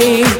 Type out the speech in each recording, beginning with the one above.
way.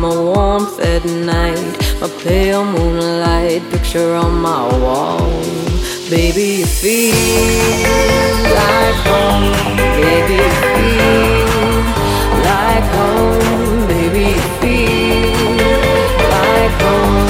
my warmth at night, my pale moonlight picture on my wall. Baby, you feel like home. Baby, you feel like home. Baby, you feel like home.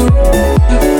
you.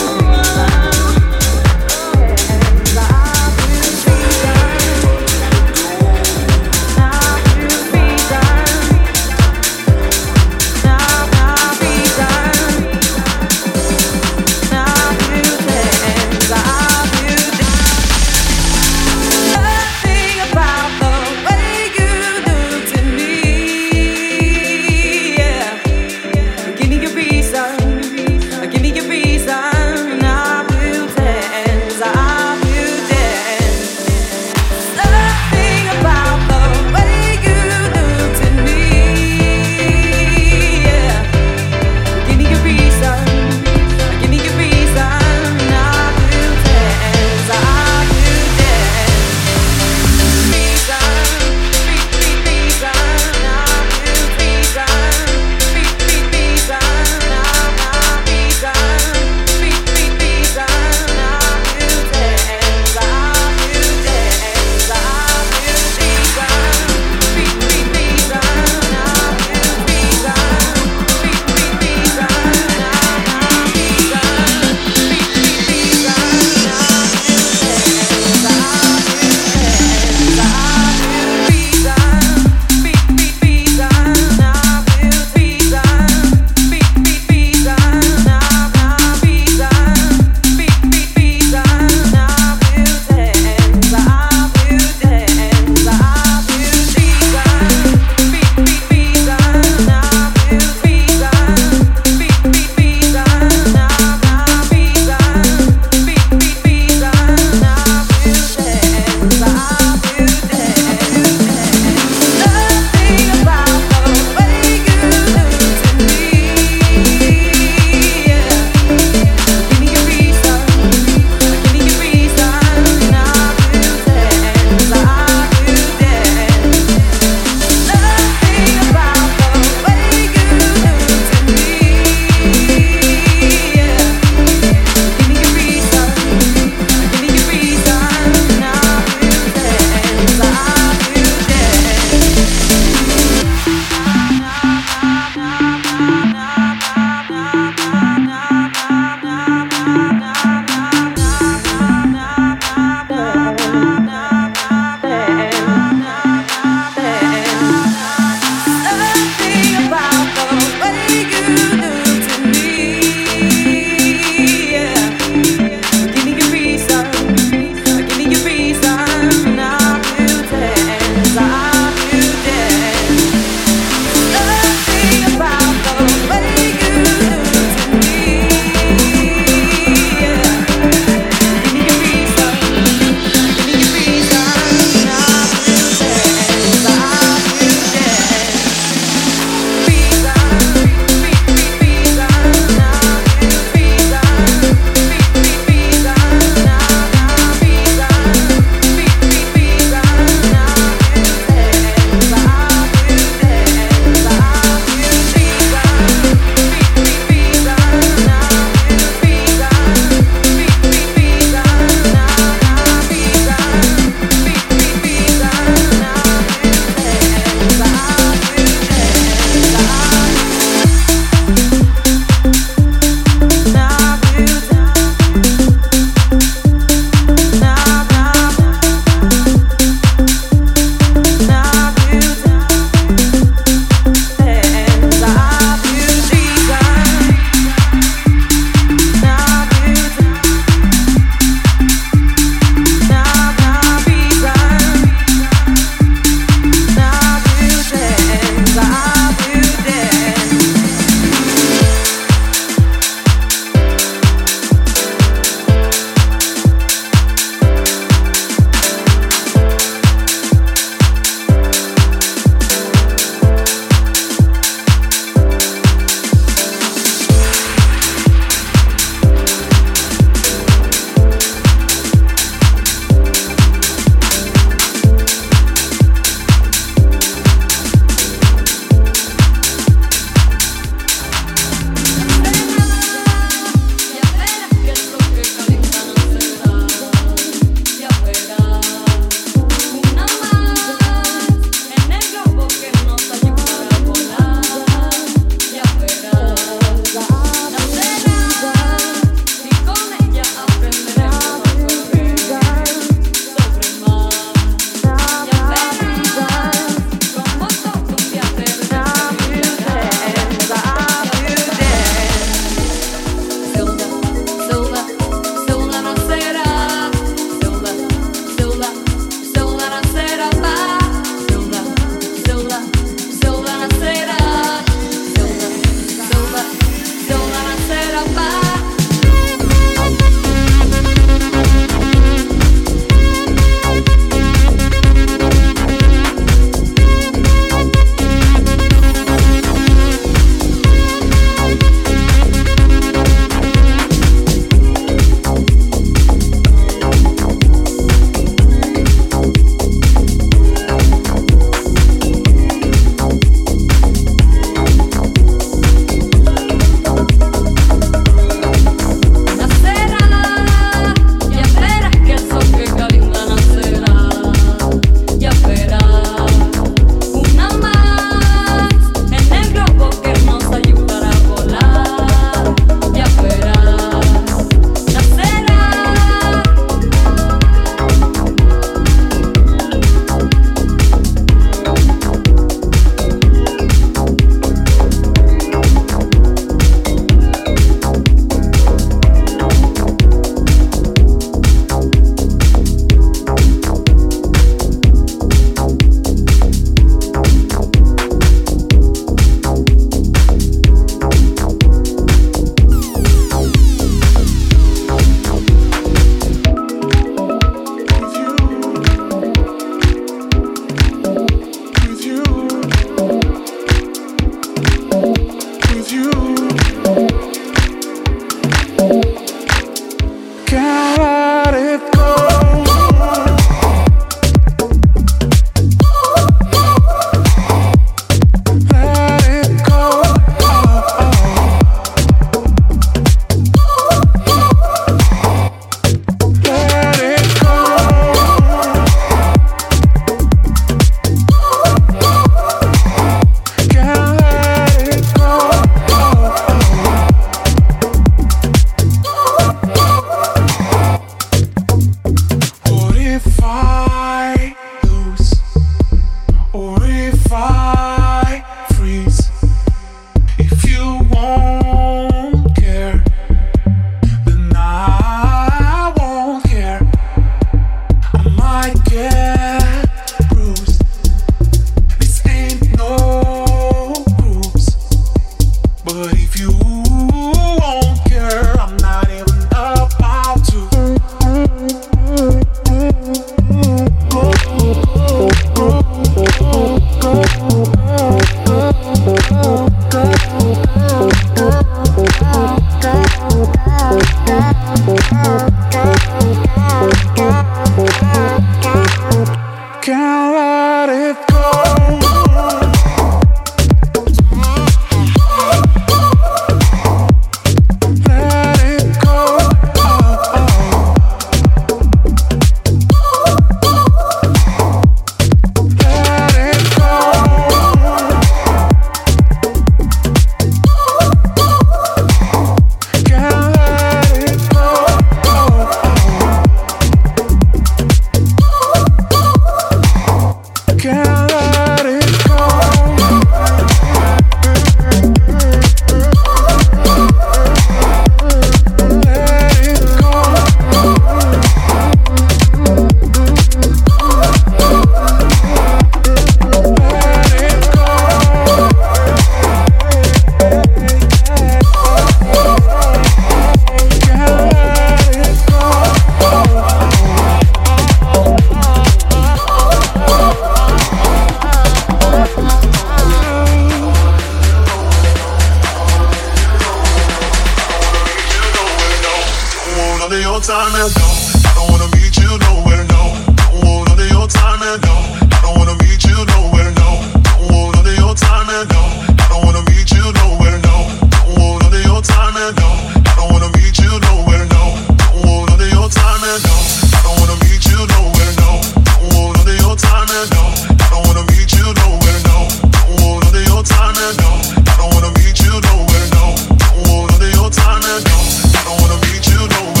none of your time and no. I don't wanna meet you nowhere, no. Don't want none of your time and no. I don't wanna meet you nowhere, no. Don't want none of your time and no. I don't wanna meet you nowhere, no. Don't want none of your time and no. I don't wanna meet you nowhere, no. Don't want none of your time and no. I don't wanna meet you nowhere, no. Don't want none of your time and no. I don't wanna meet you nowhere, no. Don't want none of your time and no. I don't wanna meet you nowhere, no. Don't want none of your time and no. I don't wanna meet you nowhere.